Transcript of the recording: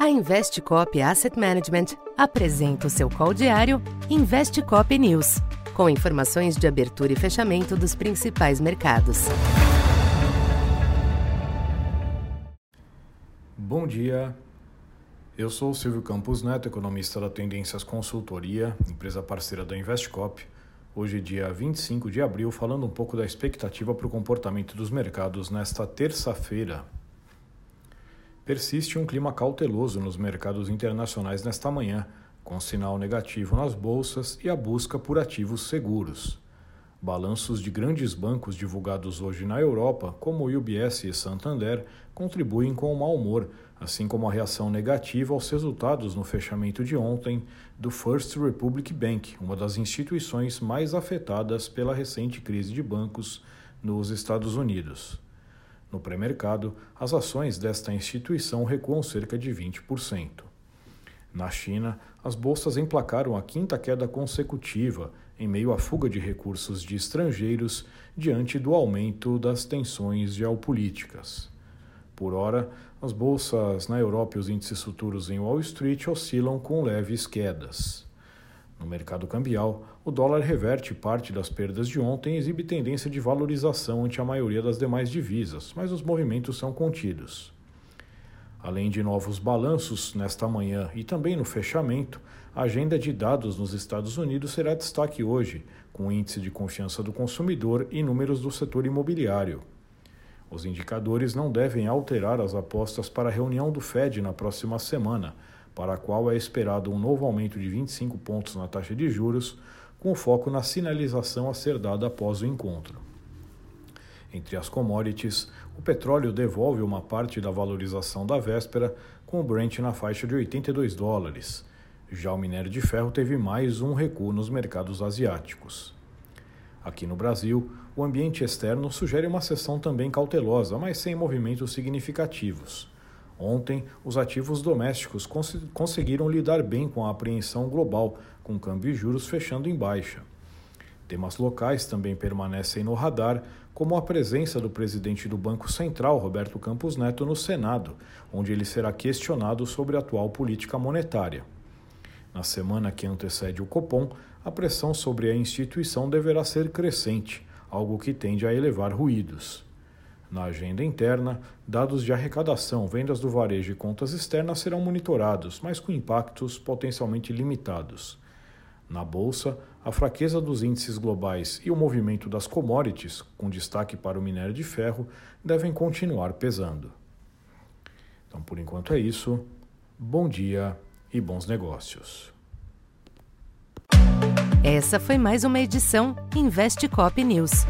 A Investcop Asset Management apresenta o seu call diário Investcop News, com informações de abertura e fechamento dos principais mercados. Bom dia. Eu sou Silvio Campos Neto, economista da Tendências Consultoria, empresa parceira da Investcop. Hoje, dia 25 de abril, falando um pouco da expectativa para o comportamento dos mercados nesta terça-feira, persiste um clima cauteloso nos mercados internacionais nesta manhã, com sinal negativo nas bolsas e a busca por ativos seguros. Balanços de grandes bancos divulgados hoje na Europa, como o UBS e Santander, contribuem com o mau humor, assim como a reação negativa aos resultados no fechamento de ontem do First Republic Bank, uma das instituições mais afetadas pela recente crise de bancos nos Estados Unidos. No pré-mercado, as ações desta instituição recuam cerca de 20%. Na China, as bolsas emplacaram a quinta queda consecutiva, em meio à fuga de recursos de estrangeiros diante do aumento das tensões geopolíticas. Por hora, as bolsas na Europa e os índices futuros em Wall Street oscilam com leves quedas. No mercado cambial, o dólar reverte parte das perdas de ontem e exibe tendência de valorização ante a maioria das demais divisas, mas os movimentos são contidos. Além de novos balanços nesta manhã e também no fechamento, a agenda de dados nos Estados Unidos será destaque hoje, com o índice de confiança do consumidor e números do setor imobiliário. Os indicadores não devem alterar as apostas para a reunião do Fed na próxima semana para a qual é esperado um novo aumento de 25 pontos na taxa de juros, com foco na sinalização a ser dada após o encontro. Entre as commodities, o petróleo devolve uma parte da valorização da véspera, com o Brent na faixa de 82 dólares. Já o minério de ferro teve mais um recuo nos mercados asiáticos. Aqui no Brasil, o ambiente externo sugere uma sessão também cautelosa, mas sem movimentos significativos. Ontem, os ativos domésticos cons conseguiram lidar bem com a apreensão global, com câmbio e juros fechando em baixa. Temas locais também permanecem no radar, como a presença do presidente do Banco Central, Roberto Campos Neto, no Senado, onde ele será questionado sobre a atual política monetária. Na semana que antecede o Copom, a pressão sobre a instituição deverá ser crescente, algo que tende a elevar ruídos. Na agenda interna, dados de arrecadação, vendas do varejo e contas externas serão monitorados, mas com impactos potencialmente limitados. Na bolsa, a fraqueza dos índices globais e o movimento das commodities, com destaque para o minério de ferro, devem continuar pesando. Então, por enquanto é isso. Bom dia e bons negócios. Essa foi mais uma edição Investe Cop News.